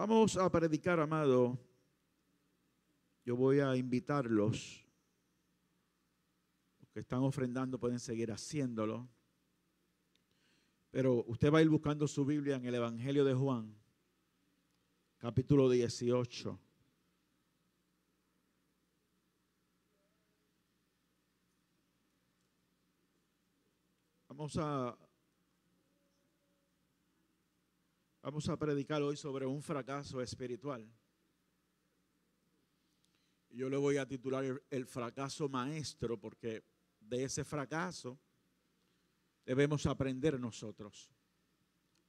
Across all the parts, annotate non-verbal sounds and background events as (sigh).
Vamos a predicar, amado. Yo voy a invitarlos. Los que están ofrendando pueden seguir haciéndolo. Pero usted va a ir buscando su Biblia en el Evangelio de Juan, capítulo 18. Vamos a Vamos a predicar hoy sobre un fracaso espiritual. Yo le voy a titular el, fracaso maestro porque de ese fracaso debemos aprender nosotros.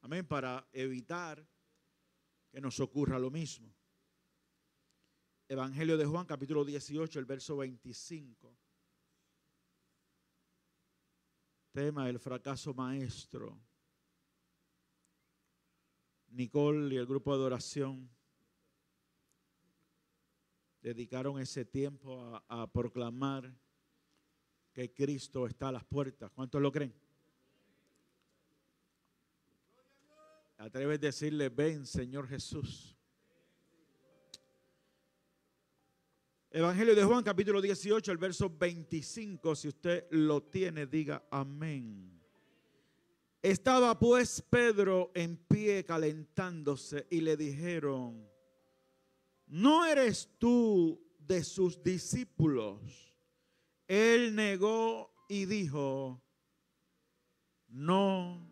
Amén, para evitar que nos ocurra lo mismo. Evangelio de Juan, capítulo 18, el verso 25. Tema el fracaso maestro. Nicole y el grupo de adoración dedicaron ese tiempo a, proclamar que Cristo está a las puertas. ¿Cuántos lo creen? Atreves a decirle, ven Señor Jesús. Evangelio de Juan capítulo 18, el verso 25, si usted lo tiene, diga amén. Estaba pues Pedro en pie calentándose y le dijeron, ¿no eres tú de sus discípulos? Él negó y dijo, no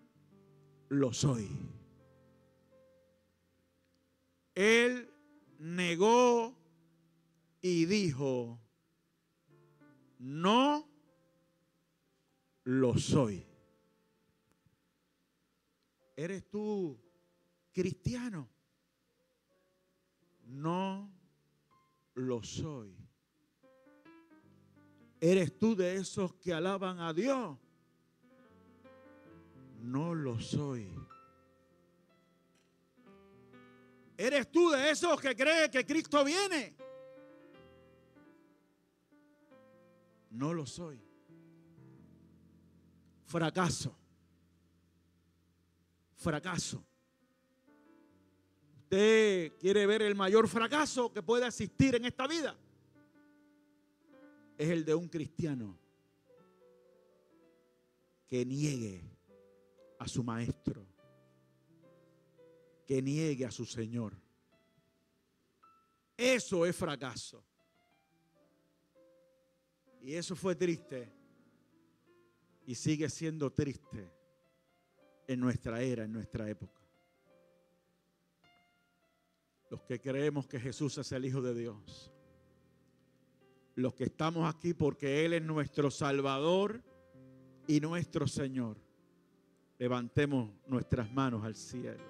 lo soy. Él negó y dijo, no lo soy. ¿Eres tú cristiano? No lo soy. ¿Eres tú de esos que alaban a Dios? No lo soy. ¿Eres tú de esos que cree que Cristo viene? No lo soy. Fracaso fracaso. ¿Usted quiere ver el mayor fracaso que puede existir en esta vida? Es el de un cristiano que niegue a su maestro, que niegue a su Señor. Eso es fracaso. Y eso fue triste. Y sigue siendo triste en nuestra era, en nuestra época. Los que creemos que Jesús es el Hijo de Dios. Los que estamos aquí porque Él es nuestro Salvador y nuestro Señor. Levantemos nuestras manos al cielo.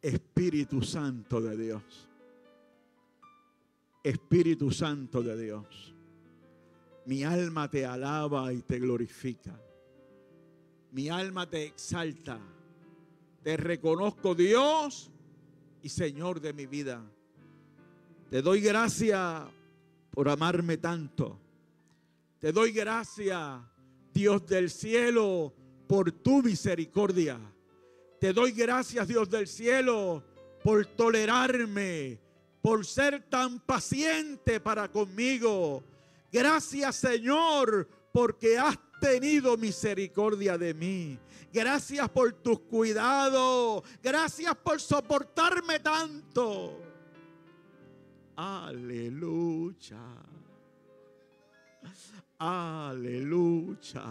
Espíritu Santo de Dios. Espíritu Santo de Dios. Mi alma te alaba y te glorifica. Mi alma te exalta. Te reconozco Dios y Señor de mi vida. Te doy gracias por amarme tanto. Te doy gracias, Dios del cielo, por tu misericordia. Te doy gracias, Dios del cielo, por tolerarme, por ser tan paciente para conmigo Gracias Señor porque has tenido misericordia de mí. Gracias por tus cuidados. Gracias por soportarme tanto. Aleluya. Aleluya.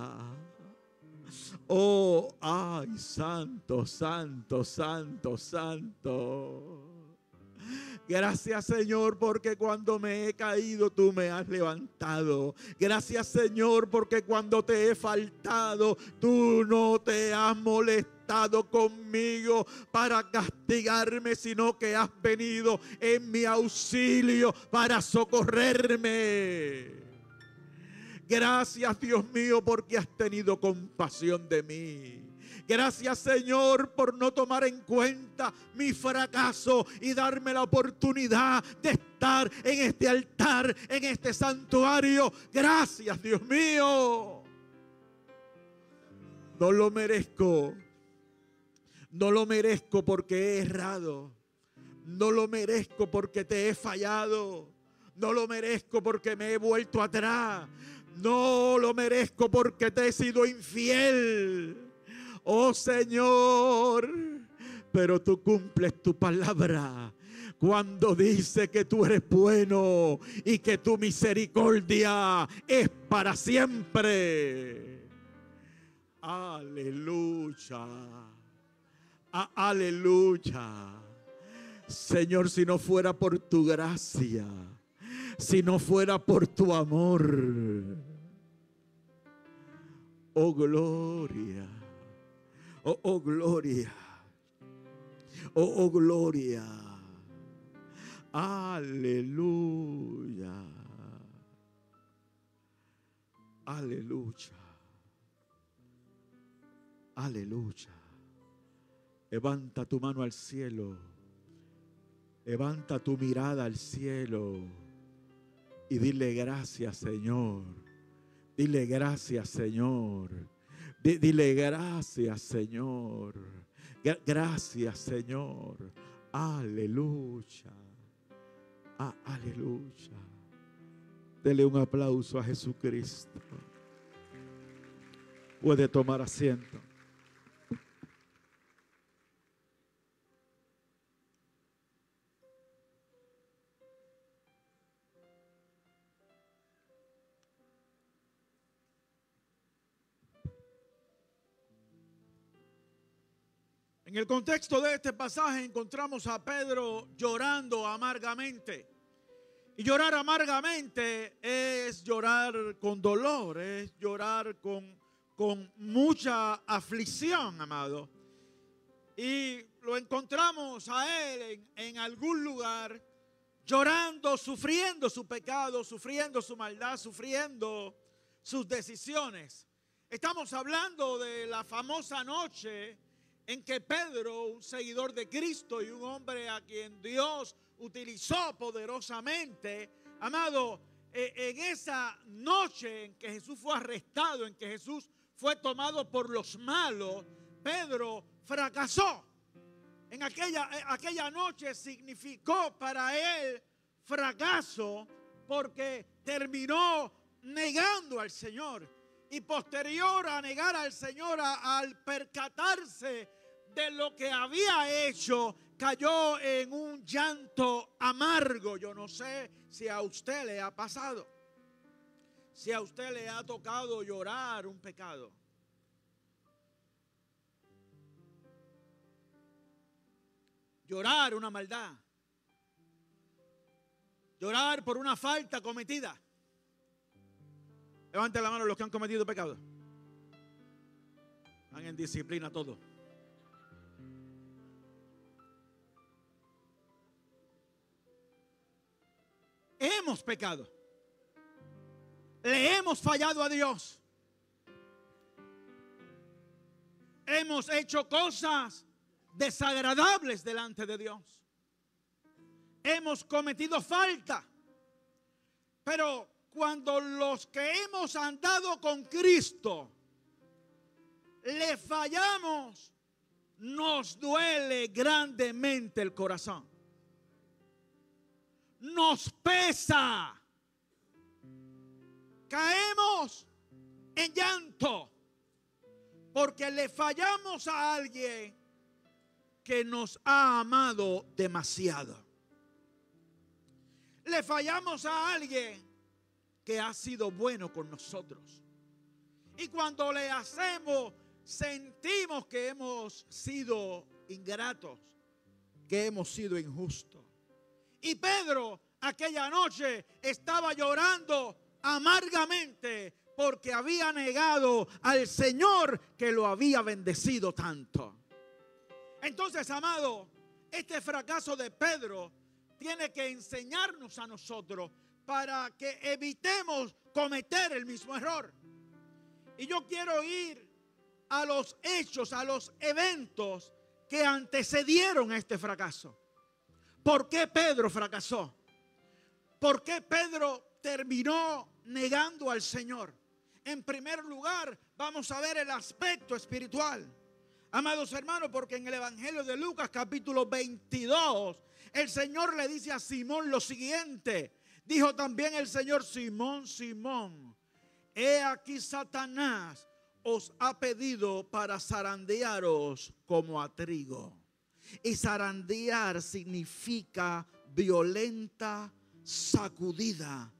Oh, ay, santo, santo, santo, santo. Gracias Señor porque cuando me he caído tú me has levantado. Gracias Señor porque cuando te he faltado tú no te has molestado conmigo para castigarme, sino que has venido en mi auxilio para socorrerme. Gracias Dios mío porque has tenido compasión de mí. Gracias Señor por no tomar en cuenta mi fracaso y darme la oportunidad de estar en este altar, en este santuario. Gracias Dios mío. No lo merezco. No lo merezco porque he errado. No lo merezco porque te he fallado. No lo merezco porque me he vuelto atrás. No lo merezco porque te he sido infiel. Oh Señor, pero tú cumples tu palabra cuando dice que tú eres bueno y que tu misericordia es para siempre. Aleluya. aleluya. Señor, si no fuera por tu gracia, si no fuera por tu amor. Oh gloria. Oh, oh gloria. Oh, oh gloria. Aleluya. Aleluya. Aleluya. Levanta tu mano al cielo. Levanta tu mirada al cielo. Y dile gracias, Señor. Dile gracias, Señor. Dile gracias, Señor. Gracias, Señor. Aleluya. Ah, aleluya. Dele un aplauso a Jesucristo. Puede tomar asiento. El contexto de este pasaje encontramos a Pedro llorando amargamente. Y llorar amargamente es llorar con dolor, es llorar con, con mucha aflicción, amado. Y lo encontramos a él en, en algún lugar llorando, sufriendo su pecado, sufriendo su maldad, sufriendo sus decisiones. Estamos hablando de la famosa noche en que Pedro, un seguidor de Cristo y un hombre a quien Dios utilizó poderosamente, amado, eh, en esa noche en que Jesús fue arrestado, en que Jesús fue tomado por los malos, Pedro fracasó. En aquella, eh, aquella noche significó para él fracaso porque terminó negando al Señor. Y posterior a negar al Señor, al percatarse de lo que había hecho, cayó en un llanto amargo. Yo no sé si a usted le ha pasado, si a usted le ha tocado llorar un pecado. Llorar una maldad. Llorar por una falta cometida. Levante la mano los que han cometido pecado. Están en disciplina todos. Hemos pecado. Le hemos fallado a Dios. Hemos hecho cosas desagradables delante de Dios. Hemos cometido falta. Pero cuando los que hemos andado con Cristo le fallamos, nos duele grandemente el corazón nos pesa. Caemos en llanto porque le fallamos a alguien que nos ha amado demasiado. Le fallamos a alguien que ha sido bueno con nosotros. Y cuando le hacemos, sentimos que hemos sido ingratos, que hemos sido injustos. Y Pedro aquella noche estaba llorando amargamente porque había negado al Señor que lo había bendecido tanto. Entonces, amado, este fracaso de Pedro tiene que enseñarnos a nosotros para que evitemos cometer el mismo error. Y yo quiero ir a los hechos, a los eventos que antecedieron a este fracaso. ¿Por qué Pedro fracasó? ¿Por qué Pedro terminó negando al Señor? En primer lugar, vamos a ver el aspecto espiritual. Amados hermanos, porque en el Evangelio de Lucas capítulo 22, el Señor le dice a Simón lo siguiente. Dijo también el Señor, Simón, Simón, he aquí Satanás os ha pedido para zarandearos como a trigo. Y zarandear significa violenta sacudida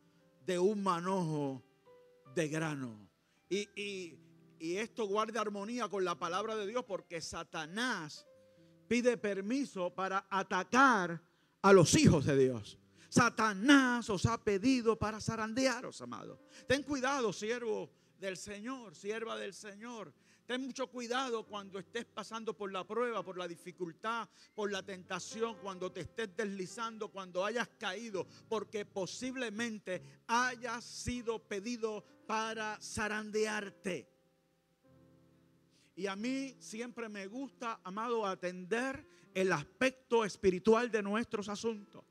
de un manojo de grano. Y, y, y esto guarda armonía con la palabra de Dios porque Satanás pide permiso para atacar a los hijos de Dios. Satanás os ha pedido para zarandearos, amado. Ten cuidado, siervo del Señor, sierva del Señor. Ten mucho cuidado cuando estés pasando por la prueba, por la dificultad, por la tentación, cuando te estés deslizando, cuando hayas caído, porque posiblemente hayas sido pedido para zarandearte. Y a mí siempre me gusta, amado, atender el aspecto espiritual de nuestros asuntos.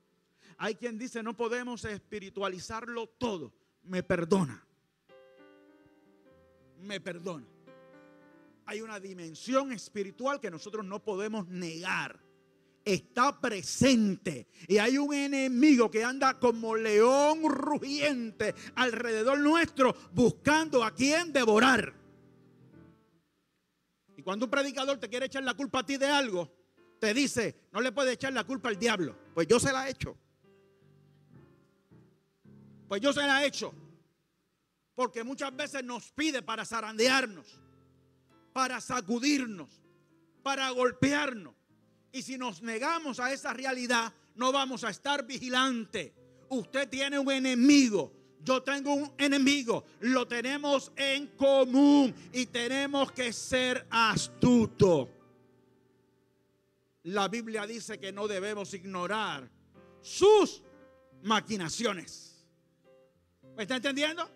Hay quien dice, no podemos espiritualizarlo todo. Me perdona. Me perdona. Hay una dimensión espiritual que nosotros no podemos negar. Está presente. Y hay un enemigo que anda como león rugiente alrededor nuestro buscando a quien devorar. Y cuando un predicador te quiere echar la culpa a ti de algo, te dice, no le puede echar la culpa al diablo. Pues yo se la he hecho. Pues yo se la he hecho. Porque muchas veces nos pide para zarandearnos, para sacudirnos, para golpearnos. Y si nos negamos a esa realidad, no vamos a estar vigilantes. Usted tiene un enemigo yo tengo un enemigo, lo tenemos en común y tenemos que ser astutos. La Biblia dice que no debemos ignorar sus maquinaciones. ¿Me está entendiendo?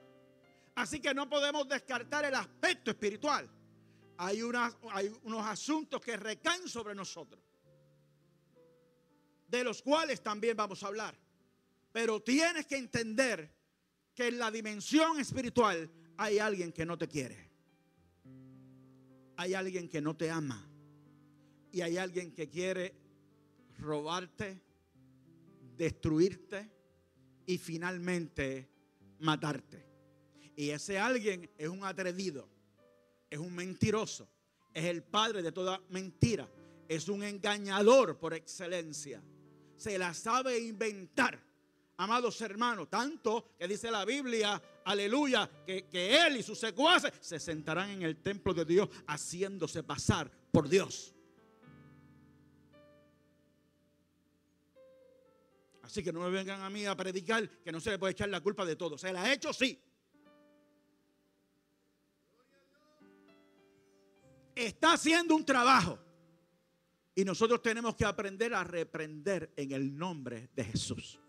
Así que no podemos descartar el aspecto espiritual. Hay, unos asuntos que recaen sobre nosotros, de los cuales también vamos a hablar. Pero tienes que entender que en la dimensión espiritual hay alguien que no te quiere. Hay alguien que no te ama. Y hay alguien que quiere robarte, destruirte y finalmente matarte. Y ese alguien es un atrevido, es un mentiroso, es el padre de toda mentira, es un engañador por excelencia. Se la sabe inventar amados hermanos, tanto que dice la Biblia, aleluya, que, que, él y sus secuaces se sentarán en el templo de Dios haciéndose pasar por Dios. Así que no me vengan a mí a predicar que no se le puede echar la culpa de todo. Se la ha hecho, sí. Está haciendo un trabajo. Y nosotros tenemos que aprender a reprender en el nombre de Jesús.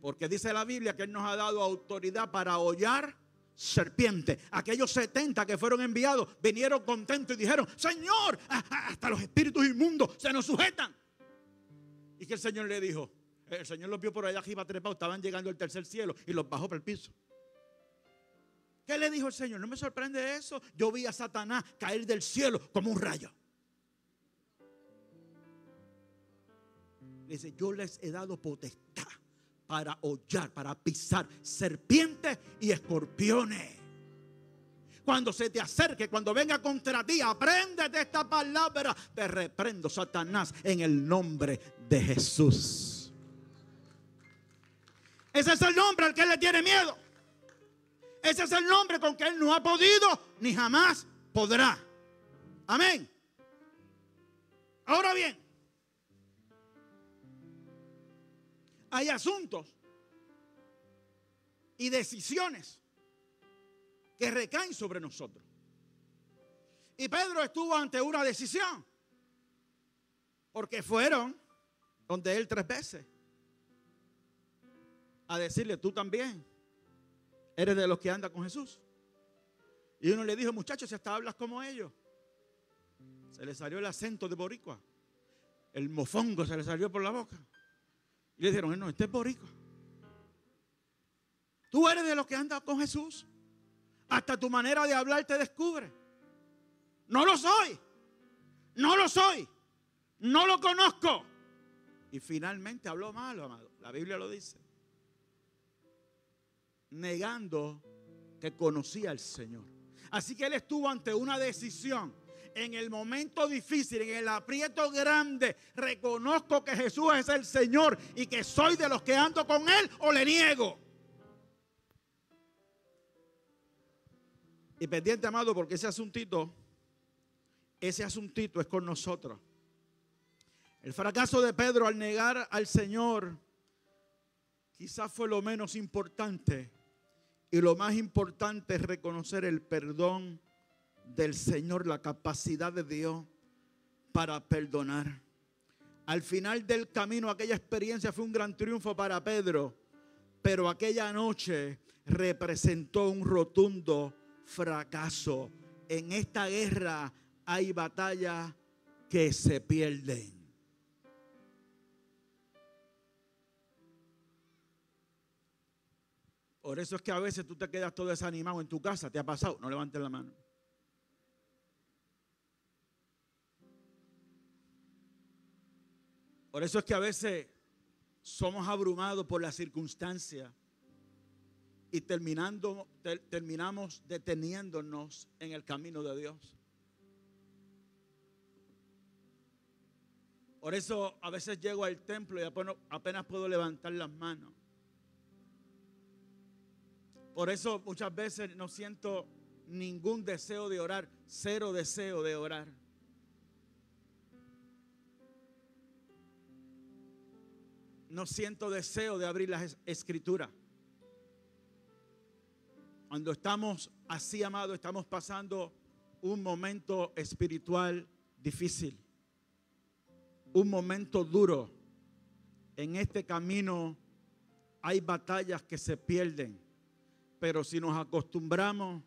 Porque dice la Biblia que Él nos ha dado autoridad para hollar serpientes. Aquellos 70 que fueron enviados vinieron contentos y dijeron, Señor, hasta los espíritus inmundos se nos sujetan. Y que el Señor le dijo, el Señor los vio por allá arriba trepados, estaban llegando al tercer cielo y los bajó por el piso. ¿Qué le dijo el Señor? No me sorprende eso. Yo vi a Satanás caer del cielo como un rayo. Dice, yo les he dado potestad para hollar, para pisar serpientes y escorpiones. Cuando se te acerque, cuando venga contra ti, aprende de esta palabra. Te reprendo, Satanás, en el nombre de Jesús. Ese es el nombre al que le tiene miedo. Ese es el nombre con que él no ha podido ni jamás podrá. Amén. Ahora bien, hay asuntos y decisiones que recaen sobre nosotros. Y Pedro estuvo ante una decisión, porque fueron donde él tres veces a decirle, tú también eres de los que anda con Jesús. Y uno le dijo, muchachos, si hasta hablas como ellos. Se le salió el acento de boricua. El mofongo se le salió por la boca. Y le dijeron, no, este es boricua. Tú eres de los que anda con Jesús. Hasta tu manera de hablar te descubre. No lo soy. No lo soy. No lo conozco. Y finalmente habló malo, amado. La Biblia lo dice. Negando que conocía al Señor. Así que él estuvo ante una decisión. En el momento difícil, en el aprieto grande, reconozco que Jesús es el Señor y que soy de los que ando con Él o le niego. Y pendiente, amado, porque ese asuntito, ese asuntito es con nosotros. El fracaso de Pedro al negar al Señor quizás fue lo menos importante y lo más importante es reconocer el perdón del Señor, la capacidad de Dios para perdonar. Al final del camino, aquella experiencia fue un gran triunfo para Pedro, pero aquella noche representó un rotundo fracaso. En esta guerra hay batallas que se pierden. Por eso es que a veces tú te quedas todo desanimado en tu casa. ¿Te ha pasado? No levantes la mano. Por eso es que a veces somos abrumados por las circunstancias y terminando, terminamos deteniéndonos en el camino de Dios. Por eso a veces llego al templo y apenas puedo levantar las manos. Por eso muchas veces no siento ningún deseo de orar, cero deseo de orar. No siento deseo de abrir las escrituras. Cuando estamos así, amados, estamos pasando un momento espiritual difícil, un momento duro. En este camino hay batallas que se pierden. Pero si nos acostumbramos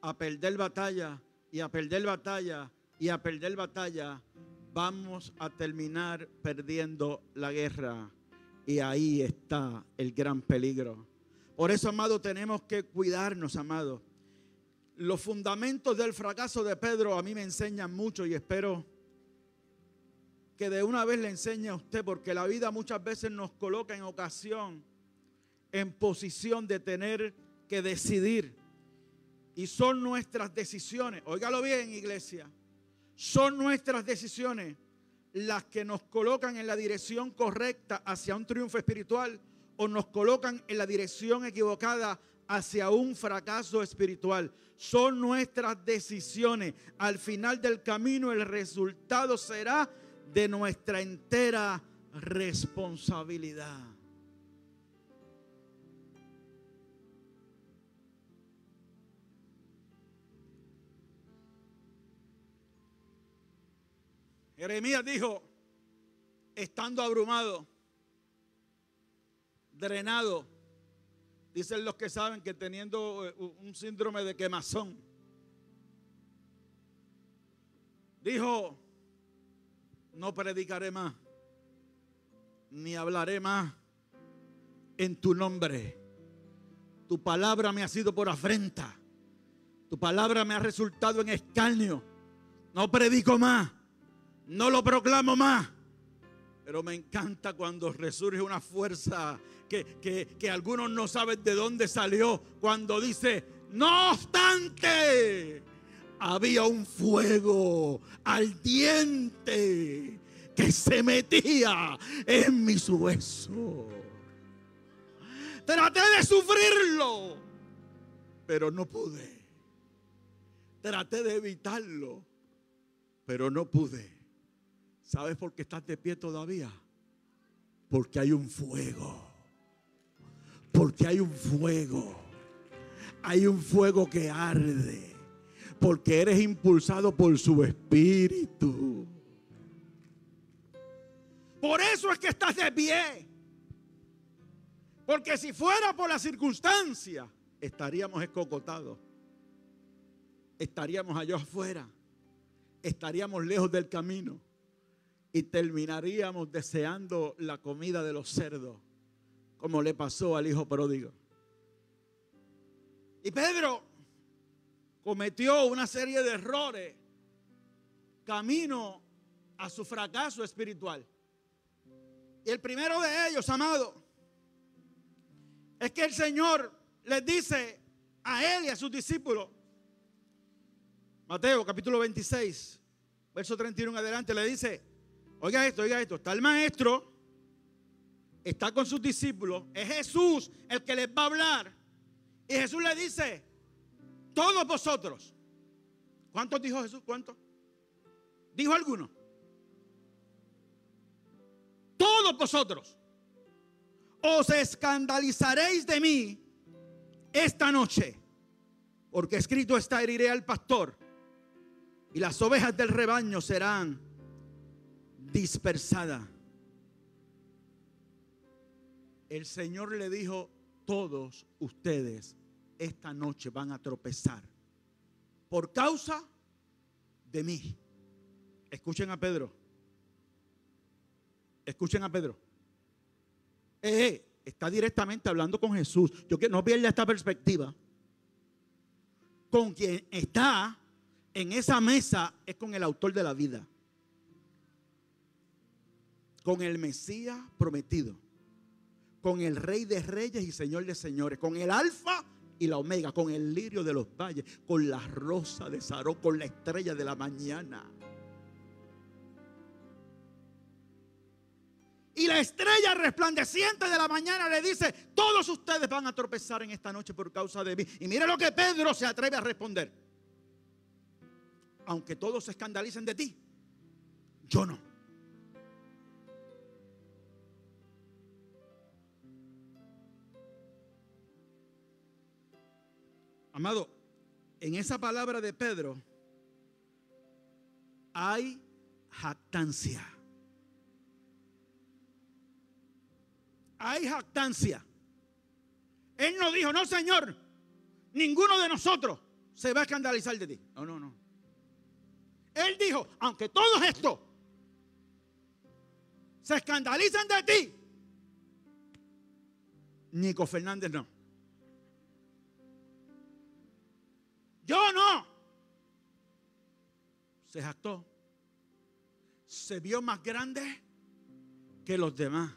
a perder batalla y a perder batalla y a perder batalla, vamos a terminar perdiendo la guerra. Y ahí está el gran peligro. Por eso, amado, tenemos que cuidarnos, amado. Los fundamentos del fracaso de Pedro a mí me enseñan mucho y espero que de una vez le enseñe a usted, porque la vida muchas veces nos coloca en ocasión, en posición de tener que decidir. Y son nuestras decisiones, óigalo bien iglesia, son nuestras decisiones las que nos colocan en la dirección correcta hacia un triunfo espiritual o nos colocan en la dirección equivocada hacia un fracaso espiritual. Son nuestras decisiones. Al final del camino el resultado será de nuestra entera responsabilidad. Jeremías dijo, estando abrumado, drenado, dicen los que saben que teniendo eh, un síndrome de quemazón, dijo, no predicaré más, ni hablaré más en tu nombre. Tu palabra me ha sido por afrenta. Tu palabra me ha resultado en escarnio. No predico más no lo proclamo más. Pero me encanta cuando resurge una fuerza que, que, algunos no saben de dónde salió. Cuando dice, no obstante, había un fuego ardiente que se metía en mis huesos. Traté de sufrirlo, pero no pude. Traté de evitarlo, pero no pude. ¿Sabes por qué estás de pie todavía? Porque hay un fuego. Porque hay un fuego. Hay un fuego que arde. Porque eres impulsado por su espíritu. Por eso es que estás de pie. Porque si fuera por la circunstancia, estaríamos escocotados. Estaríamos allá afuera. Estaríamos lejos del camino y terminaríamos deseando la comida de los cerdos, como le pasó al hijo pródigo. Y Pedro cometió una serie de errores camino a su fracaso espiritual. Y el primero de ellos, amado, es que el Señor les dice a él y a sus discípulos, Mateo capítulo 26, verso 31 en adelante, le dice, oiga esto, oiga esto, está el maestro, está con sus discípulos, es Jesús el que les va a hablar. Y Jesús le dice, todos vosotros, ¿cuántos dijo Jesús? ¿Cuántos? ¿Dijo alguno? Todos vosotros os escandalizaréis de mí esta noche, porque escrito está, heriré al pastor y las ovejas del rebaño serán dispersadas. El Señor le dijo, todos ustedes esta noche van a tropezar por causa de mí. Escuchen a Pedro. Escuchen a Pedro. Eh, eh, está directamente hablando con Jesús. Yo que no pierda esta perspectiva. Con quien está en esa mesa es con el autor de la vida. Con el Mesías prometido. Con el Rey de Reyes y Señor de Señores. Con el Alfa y la Omega. Con el lirio de los valles. Con la rosa de Saró. Con la estrella de la mañana. Y la estrella resplandeciente de la mañana le dice, todos ustedes van a tropezar en esta noche por causa de mí. Y mire lo que Pedro se atreve a responder aunque todos se escandalicen de ti, yo no. Amado, en esa palabra de Pedro hay jactancia. Hay jactancia. Él no dijo, no, Señor, ninguno de nosotros se va a escandalizar de ti. No, no, no. Él dijo, aunque todos estos se escandalizan de ti, Nico Fernández no. Yo no. Se jactó. Se vio más grande que los demás.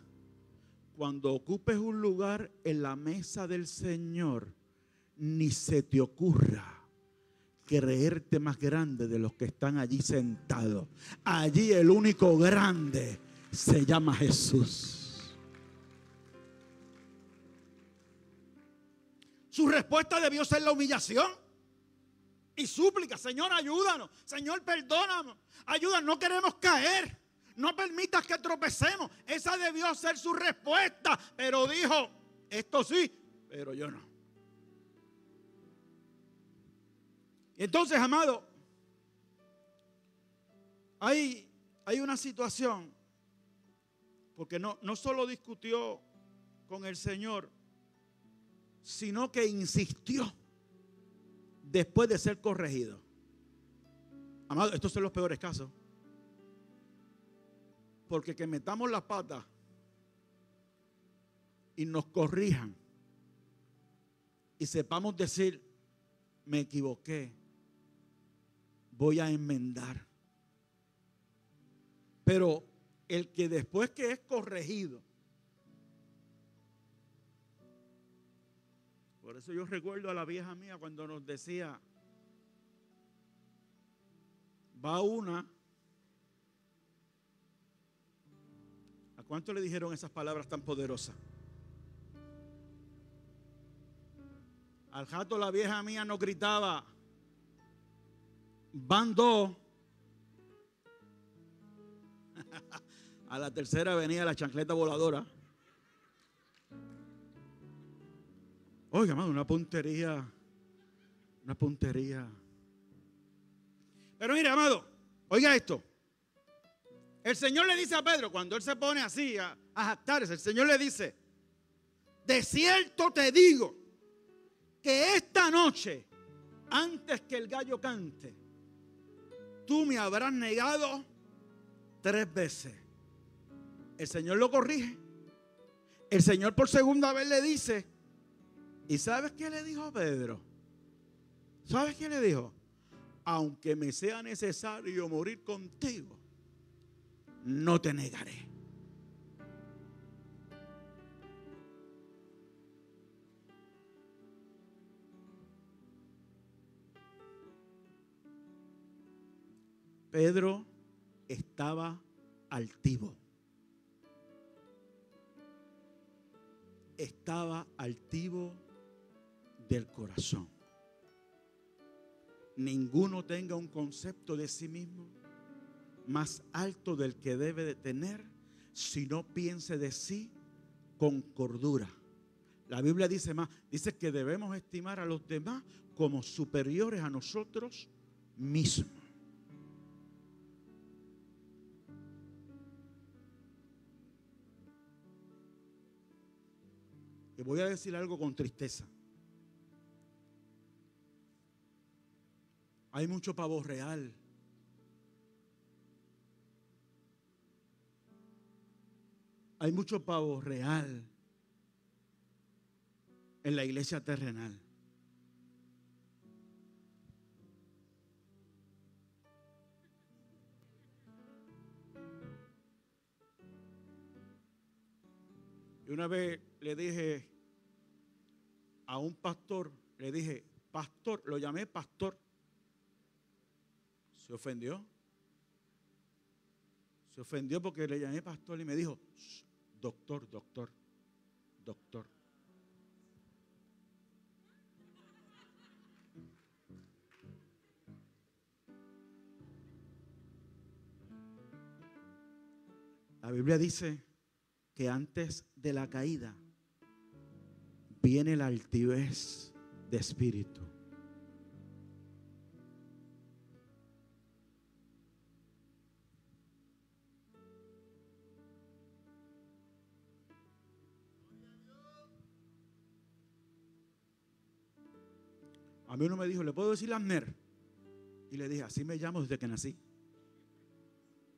Cuando ocupes un lugar en la mesa del Señor, ni se te ocurra creerte más grande de los que están allí sentados. Allí el único grande se llama Jesús. Su respuesta debió ser la humillación y súplica. Señor, ayúdanos. Señor, perdónanos. Ayúdanos, no queremos caer. No permitas que tropecemos. Esa debió ser su respuesta. Pero dijo, esto sí, pero yo no. Entonces, amado, hay, hay una situación, porque no, no solo discutió con el Señor, sino que insistió después de ser corregido. Amado, estos son los peores casos. Porque que metamos la pata y nos corrijan y sepamos decir, me equivoqué, voy a enmendar. Pero el que después que es corregido, por eso yo recuerdo a la vieja mía cuando nos decía, va una, ¿a cuánto le dijeron esas palabras tan poderosas? Al jato la vieja mía no gritaba, van dos. (laughs) A la tercera venía la chancleta voladora. Oiga, amado, una puntería. Una puntería. Pero mire, amado, oiga esto. El Señor le dice a Pedro, cuando él se pone así a, a jactarse, el Señor le dice, de cierto te digo que esta noche, antes que el gallo cante, tú me habrás negado tres veces. El Señor lo corrige. El Señor por segunda vez le dice, ¿y sabes qué le dijo Pedro? ¿Sabes qué le dijo? aunque me sea necesario morir contigo, no te negaré. Pedro estaba altivo. Estaba altivo del corazón. Ninguno tenga un concepto de sí mismo más alto del que debe de tener, si no piense de sí con cordura. La Biblia dice más, dice que debemos estimar a los demás como superiores a nosotros mismos. Y voy a decir algo con tristeza. Hay mucho pavo real. Hay mucho pavo real en la iglesia terrenal. Y una vez le dije a un pastor, le dije, pastor, lo llamé pastor. Se ofendió. Se ofendió porque le llamé pastor y me dijo, doctor, doctor, doctor. La Biblia dice que antes de la caída viene la altivez de espíritu. A mí uno me dijo, ¿le puedo decir Amner? Y le dije, así me llamo desde que nací.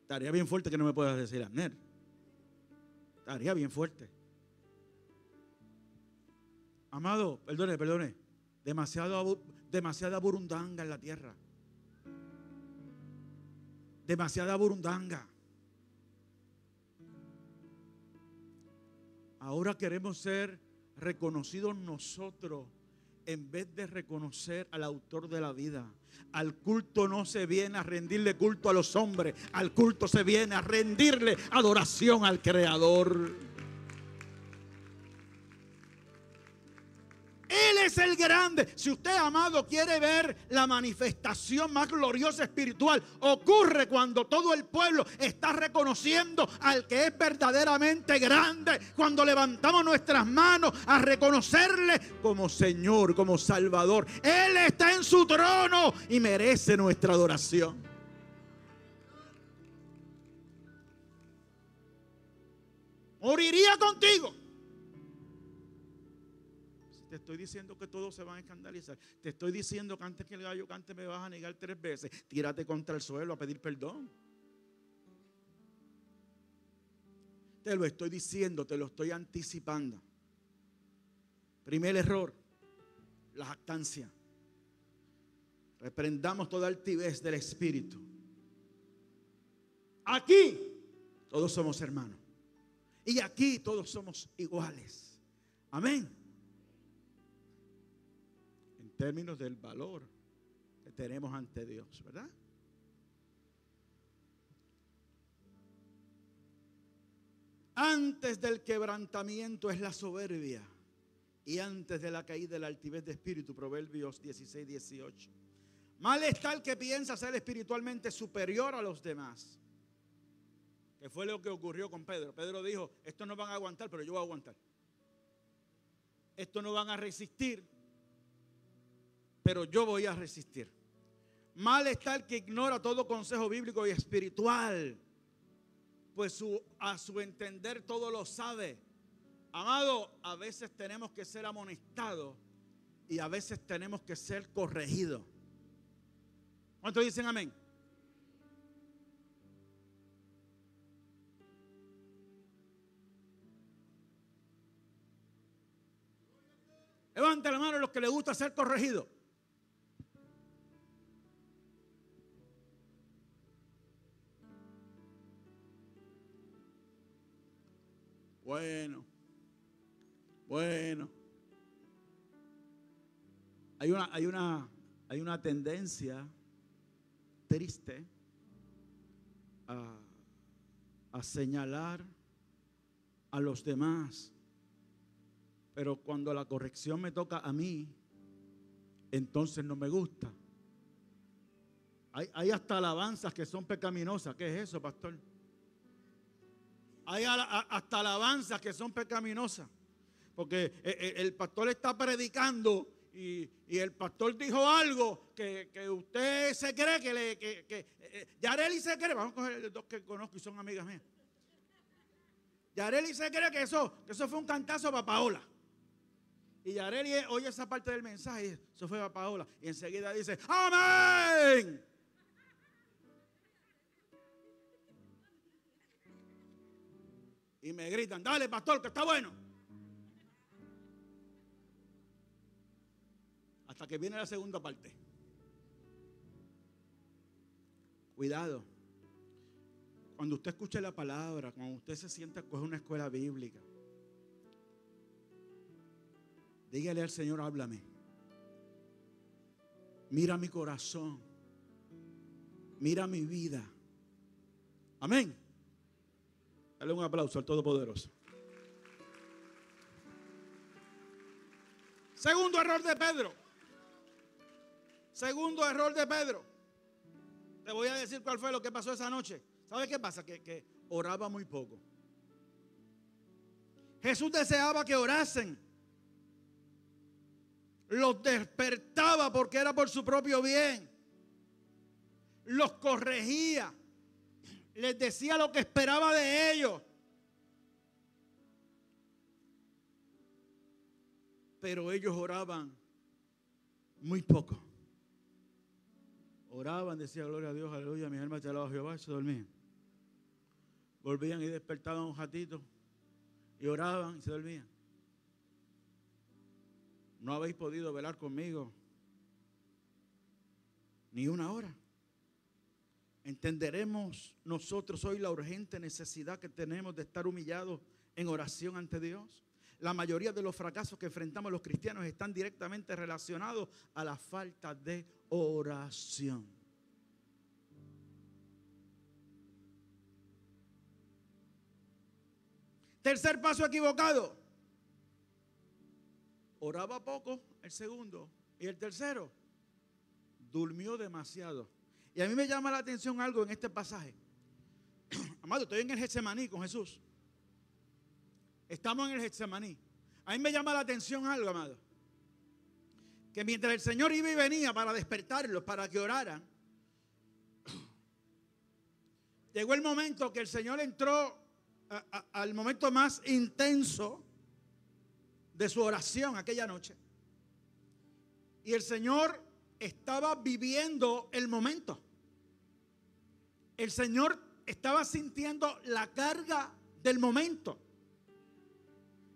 Estaría bien fuerte que no me puedas decir Amner. Estaría bien fuerte. Amado, perdone, perdone. Demasiado, demasiada burundanga en la tierra. Demasiada burundanga. Ahora queremos ser reconocidos nosotros en vez de reconocer al autor de la vida. Al culto no se viene a rendirle culto a los hombres, al culto se viene a rendirle adoración al Creador. Es el grande. Si usted, amado, quiere ver la manifestación más gloriosa espiritual, ocurre cuando todo el pueblo está reconociendo al que es verdaderamente grande. Cuando levantamos nuestras manos a reconocerle como Señor, como Salvador. Él está en su trono y merece nuestra adoración. Moriría contigo te estoy diciendo que todos se van a escandalizar. Te estoy diciendo que antes que el gallo cante me vas a negar tres veces. Tírate contra el suelo a pedir perdón. Te lo estoy diciendo, te lo estoy anticipando. Primer error, la jactancia. Reprendamos toda altivez del espíritu. Aquí todos somos hermanos. Y aquí todos somos iguales. Amén términos del valor que tenemos ante Dios, ¿verdad? Antes del quebrantamiento es la soberbia y antes de la caída la altivez de espíritu, Proverbios 16, 18. Mal está el que piensa ser espiritualmente superior a los demás. Que fue lo que ocurrió con Pedro. Pedro dijo, estos no van a aguantar, pero yo voy a aguantar. Estos no van a resistir, pero yo voy a resistir. Mal está el que ignora todo consejo bíblico y espiritual, pues a su entender todo lo sabe. Amado, a veces tenemos que ser amonestados y a veces tenemos que ser corregidos. ¿Cuántos dicen amén? Levanta la mano a los que les gusta ser corregidos. Bueno. Bueno. Hay una, hay una, hay una tendencia triste a, señalar a los demás. Pero cuando la corrección me toca a mí, entonces no me gusta. Hay, hay hasta alabanzas que son pecaminosas. ¿Qué es eso, pastor? Hay hasta alabanzas que son pecaminosas. Porque eh, eh, el pastor está predicando y, el pastor dijo algo que, usted se cree que le. Que, que, eh, Yareli se cree. Vamos a coger dos que conozco y son amigas mías. Yareli se cree que eso, que eso fue un cantazo para Paola. Y Yareli oye esa parte del mensaje. Eso fue para Paola. Y enseguida dice: ¡Amén! Y me gritan, dale, pastor, que está bueno. Hasta que viene la segunda parte. Cuidado. Cuando usted escuche la palabra, cuando usted se sienta a coger una escuela bíblica, dígale al Señor, háblame. Mira mi corazón. Mira mi vida. Amén. Dale un aplauso al Todopoderoso. Segundo error de Pedro. Segundo error de Pedro. Te voy a decir cuál fue lo que pasó esa noche. ¿Sabe qué pasa? Que, que oraba muy poco. Jesús deseaba que orasen. Los despertaba porque era por su propio bien. Los corregía les decía lo que esperaba de ellos. Pero ellos oraban muy poco. Oraban, decía gloria a Dios, aleluya, mi alma te alaba Jehová, y se dormían. Volvían y despertaban un ratito y oraban y se dormían. No habéis podido velar conmigo ni una hora entenderemos nosotros hoy la urgente necesidad que tenemos de estar humillados en oración ante Dios. La mayoría de los fracasos que enfrentamos los cristianos están directamente relacionados a la falta de oración. Tercer paso equivocado. Oraba poco, el segundo. Y el tercero, durmió demasiado. Y a mí me llama la atención algo en este pasaje. (clears throat) Amado, estoy en el Getsemaní con Jesús. Estamos en el Getsemaní. A mí me llama la atención algo, amado. Que mientras el Señor iba y venía para despertarlos, para que oraran, (clears throat) llegó el momento que el Señor entró al momento más intenso de su oración aquella noche. Y el Señor estaba viviendo el momento el Señor estaba sintiendo la carga del momento.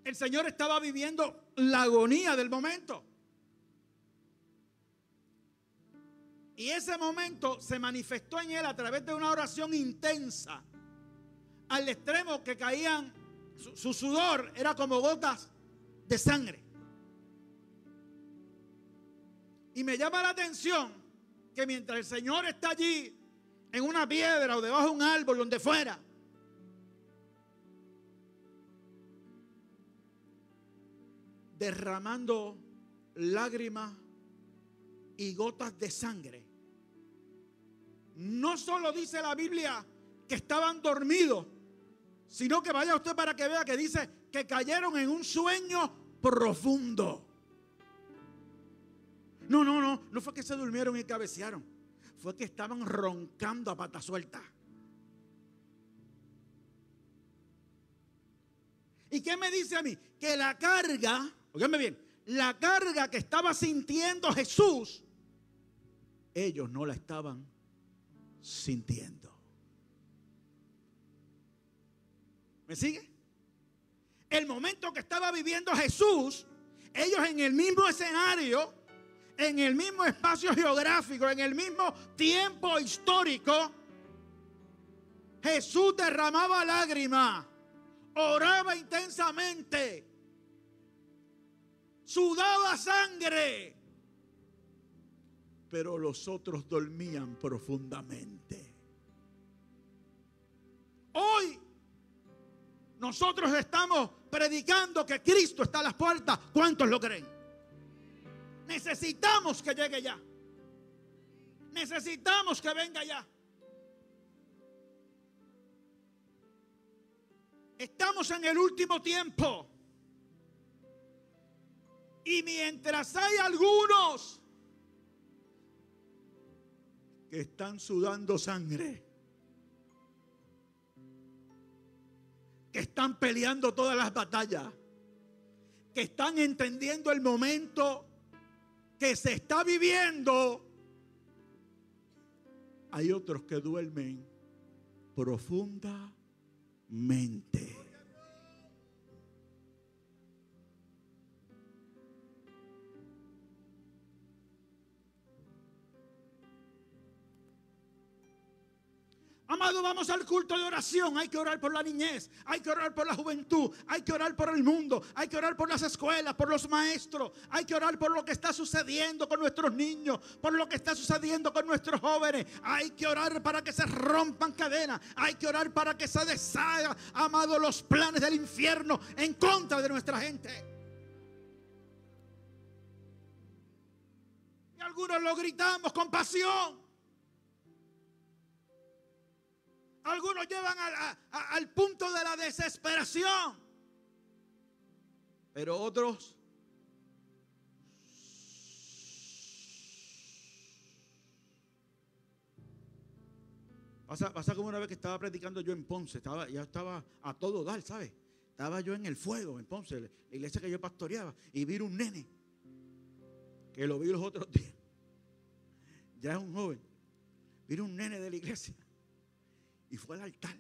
El Señor estaba viviendo la agonía del momento. Y ese momento se manifestó en él a través de una oración intensa, al extremo que caían, su, su sudor era como gotas de sangre. Y me llama la atención que mientras el Señor está allí en una piedra o debajo de un árbol, donde fuera. Derramando lágrimas y gotas de sangre. No solo dice la Biblia que estaban dormidos, sino que vaya usted para que vea que dice que cayeron en un sueño profundo. No, no, no, no fue que se durmieron y cabecearon fue que estaban roncando a pata suelta. ¿Y qué me dice a mí? Que la carga, oiganme bien, la carga que estaba sintiendo Jesús, ellos no la estaban sintiendo. ¿Me sigue? El momento que estaba viviendo Jesús, ellos en el mismo escenario, en el mismo espacio geográfico, en el mismo tiempo histórico, Jesús derramaba lágrimas, oraba intensamente, sudaba sangre, pero los otros dormían profundamente. Hoy nosotros estamos predicando que Cristo está a las puertas. ¿Cuántos lo creen? Necesitamos que llegue ya. Necesitamos que venga ya. Estamos en el último tiempo. Y mientras hay algunos que están sudando sangre, que están peleando todas las batallas, que están entendiendo el momento que se está viviendo, hay otros que duermen profundamente. Amado, vamos al culto de oración. Hay que orar por la niñez, hay que orar por la juventud, hay que orar por el mundo, hay que orar por las escuelas, por los maestros, hay que orar por lo que está sucediendo con nuestros niños, por lo que está sucediendo con nuestros jóvenes. Hay que orar para que se rompan cadenas, hay que orar para que se deshaga, amado, los planes del infierno en contra de nuestra gente. Y algunos lo gritamos con pasión. Algunos llevan al, punto de la desesperación. Pero otros Pasa, pasa, como una vez que estaba predicando yo en Ponce, estaba, ya estaba a todo dar, ¿sabes? Estaba yo en el fuego en Ponce, la iglesia que yo pastoreaba, y vi un nene, que lo vi los otros días. Ya es un joven. Vi un nene de la iglesia y fue al altar.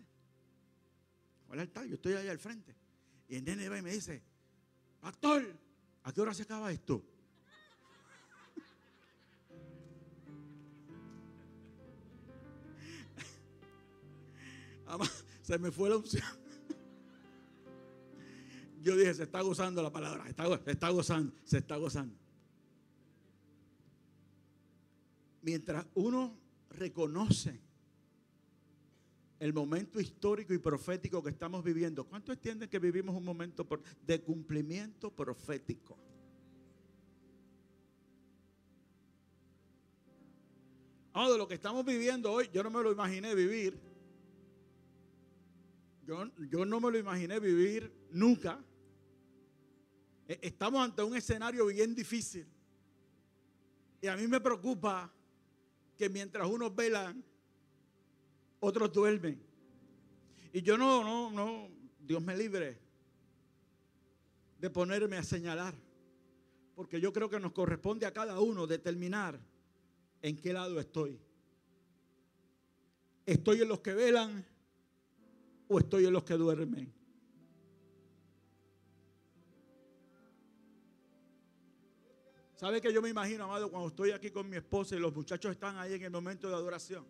Fue al altar, yo estoy ahí al frente. Y el nene va y me dice, pastor, ¿a qué hora se acaba esto? (laughs) se me fue la opción. Yo dije, se está gozando la palabra, se está, se está gozando, se está gozando. Mientras uno reconoce el momento histórico y profético que estamos viviendo. ¿Cuántos entienden que vivimos un momento de cumplimiento profético? Ah, de lo que estamos viviendo hoy, yo no me lo imaginé vivir. Yo, yo no me lo imaginé vivir nunca. E, estamos ante un escenario bien difícil. Y a mí me preocupa que mientras unos velan, otros duermen. Y yo no, no, no, Dios me libre de ponerme a señalar, porque yo creo que nos corresponde a cada uno determinar en qué lado estoy. ¿Estoy en los que velan o estoy en los que duermen? ¿Sabe que yo me imagino, amado, cuando estoy aquí con mi esposa y los muchachos están ahí en el momento de adoración?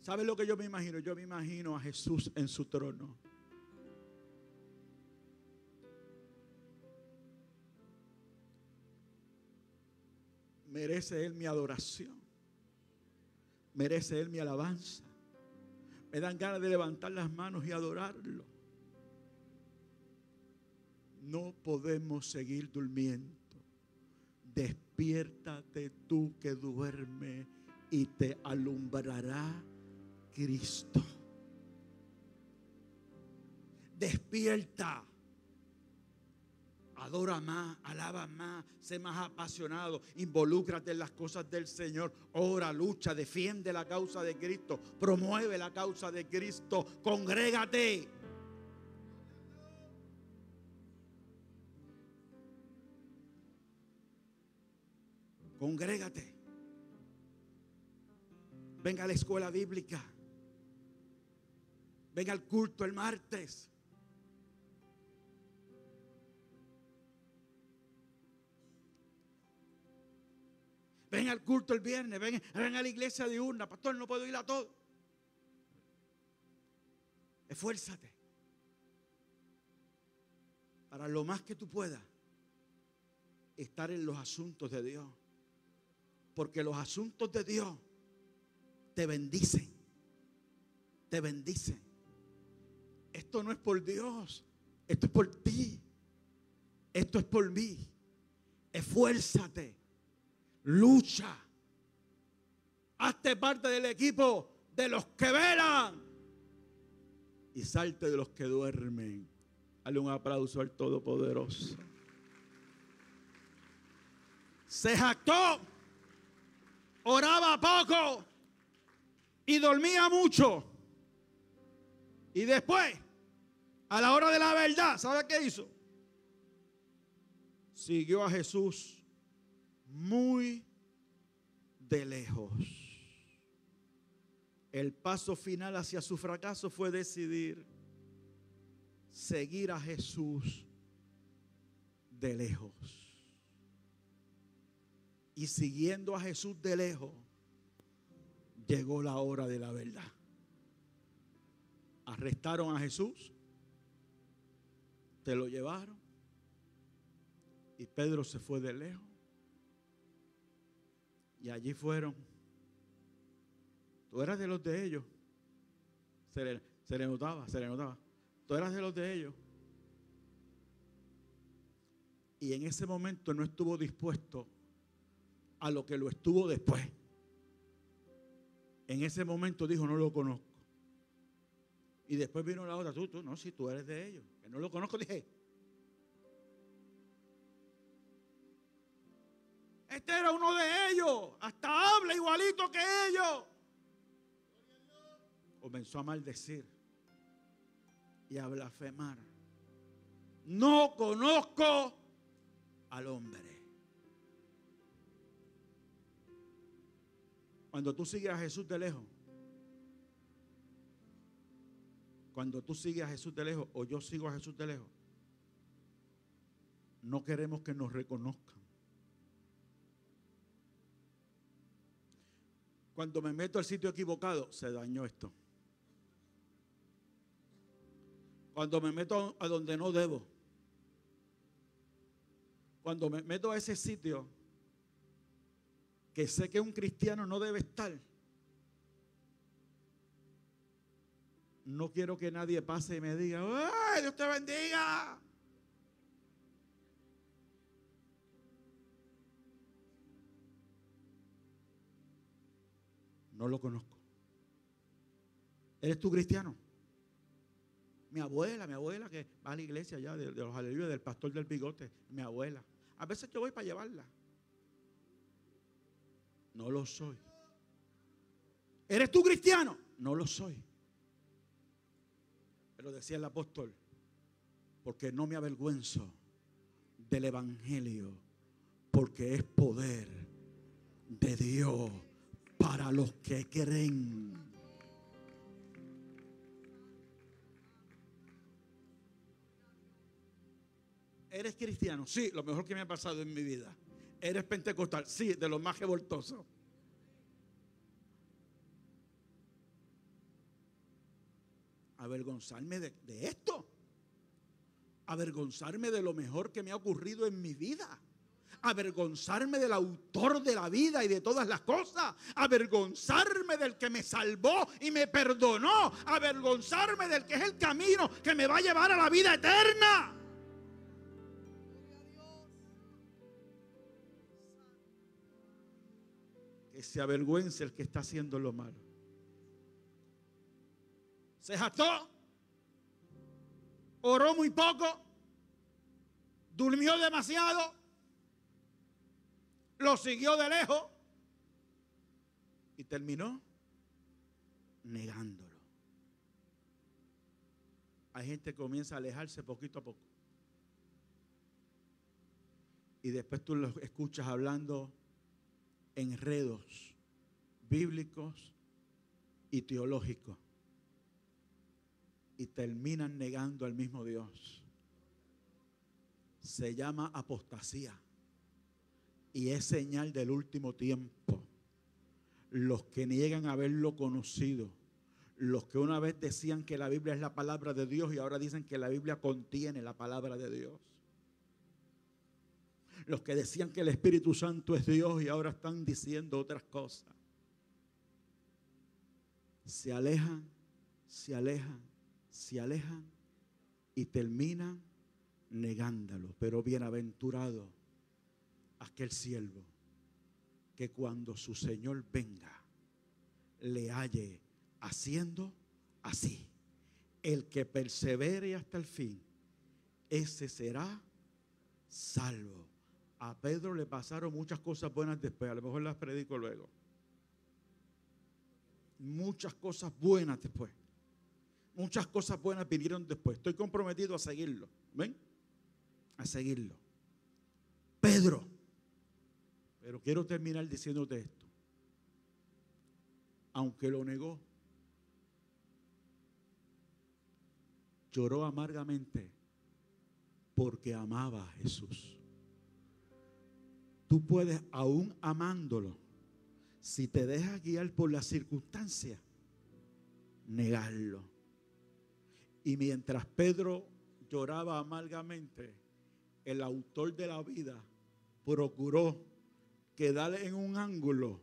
¿Sabe lo que yo me imagino? Yo me imagino a Jesús en su trono. Merece Él mi adoración. Merece Él mi alabanza. Me dan ganas de levantar las manos y adorarlo. No podemos seguir durmiendo. Despiértate tú que duerme y te alumbrará Cristo. Despierta. Adora más, alaba más, sé más apasionado, involúcrate en las cosas del Señor, ora, lucha, defiende la causa de Cristo, promueve la causa de Cristo, congrégate. Congrégate. Venga a la escuela bíblica. Venga al culto el martes. Ven al culto el viernes, ven, ven, a la iglesia diurna. Pastor, no puedo ir a todo. Esfuérzate. para lo más que tú puedas estar en los asuntos de Dios. Porque los asuntos de Dios te bendicen. Te bendicen. Esto no es por Dios. Esto es por ti. Esto es por mí. Esfuérzate. Lucha. Hazte parte del equipo de los que velan. Y salte de los que duermen. Dale un aplauso al Todopoderoso. Se jactó. Oraba poco. Y dormía mucho. Y después, a la hora de la verdad, ¿sabe qué hizo? Siguió a Jesús muy de lejos. El paso final hacia su fracaso fue decidir seguir a Jesús de lejos. Y siguiendo a Jesús de lejos, llegó la hora de la verdad. Arrestaron a Jesús, te lo llevaron y Pedro se fue de lejos. Y allí fueron. Tú eras de los de ellos. Se le, se le notaba, se le notaba. Tú eras de los de ellos. Y en ese momento no estuvo dispuesto a lo que lo estuvo después. En ese momento dijo, no lo conozco. Y después vino la otra, tú, tú, no, si tú eres de ellos. Que no lo conozco, (laughs) dije. Este era uno de ellos. Hasta habla igualito que ellos. Comenzó a maldecir y a blasfemar. No conozco al hombre. Cuando tú sigues a Jesús de lejos, cuando tú sigues a Jesús de lejos o yo sigo a Jesús de lejos, no queremos que nos reconozcan. Cuando me meto al sitio equivocado, se dañó esto. Cuando me meto a donde no debo. Cuando me meto a ese sitio que sé que un cristiano no debe estar. No quiero que nadie pase y me diga, ¡ay, Dios te bendiga! No lo conozco. ¿Eres tú cristiano? Mi abuela, mi abuela que va a la iglesia ya de, los aleluyas del pastor del bigote, mi abuela. A veces yo voy para llevarla. No lo soy. ¿Eres tú cristiano? No lo soy. Pero decía el apóstol, porque no me avergüenzo del Evangelio, porque es poder de Dios para los que creen. ¿Eres cristiano? Sí, lo mejor que me ha pasado en mi vida. ¿Eres pentecostal? Sí, de los más revoltosos. Avergonzarme de, esto. Avergonzarme de lo mejor que me ha ocurrido en mi vida avergonzarme del autor de la vida y de todas las cosas, avergonzarme del que me salvó y me perdonó, avergonzarme del que es el camino que me va a llevar a la vida eterna. que se avergüence el que está haciendo lo malo. Se jactó, oró muy poco, durmió demasiado, lo siguió de lejos y terminó negándolo. Hay gente que comienza a alejarse poquito a poco. Y después tú lo escuchas hablando enredos bíblicos y teológicos y terminan negando al mismo Dios. Se llama apostasía y es señal del último tiempo. Los que niegan haberlo conocido, Los que una vez decían que la Biblia es la palabra de Dios y ahora dicen que la Biblia contiene la palabra de Dios. Los que decían que el Espíritu Santo es Dios y ahora están diciendo otras cosas. Se alejan, se alejan, se alejan y terminan negándolo. Pero bienaventurado aquel siervo que cuando su Señor venga le halle haciendo así. El que persevere hasta el fin, ese será salvo. A Pedro le pasaron muchas cosas buenas después, a lo mejor las predico luego. Muchas cosas buenas después. Muchas cosas buenas vinieron después. Estoy comprometido a seguirlo. ¿Ven? A seguirlo. Pedro. Pero quiero terminar diciéndote esto. Aunque lo negó, lloró amargamente porque amaba a Jesús. Tú puedes, aún amándolo, si te dejas guiar por las circunstancias, negarlo. Y mientras Pedro lloraba amargamente, el autor de la vida procuró quedar en un ángulo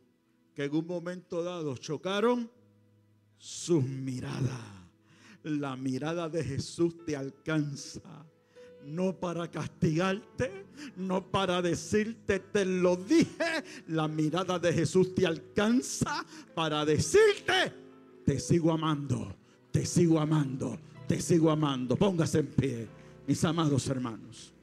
que en un momento dado chocaron sus miradas la mirada de Jesús te alcanza. No para castigarte, no para decirte, te lo dije. La mirada de Jesús te alcanza para decirte, te sigo amando, te sigo amando, te sigo amando. Póngase en pie, mis amados hermanos.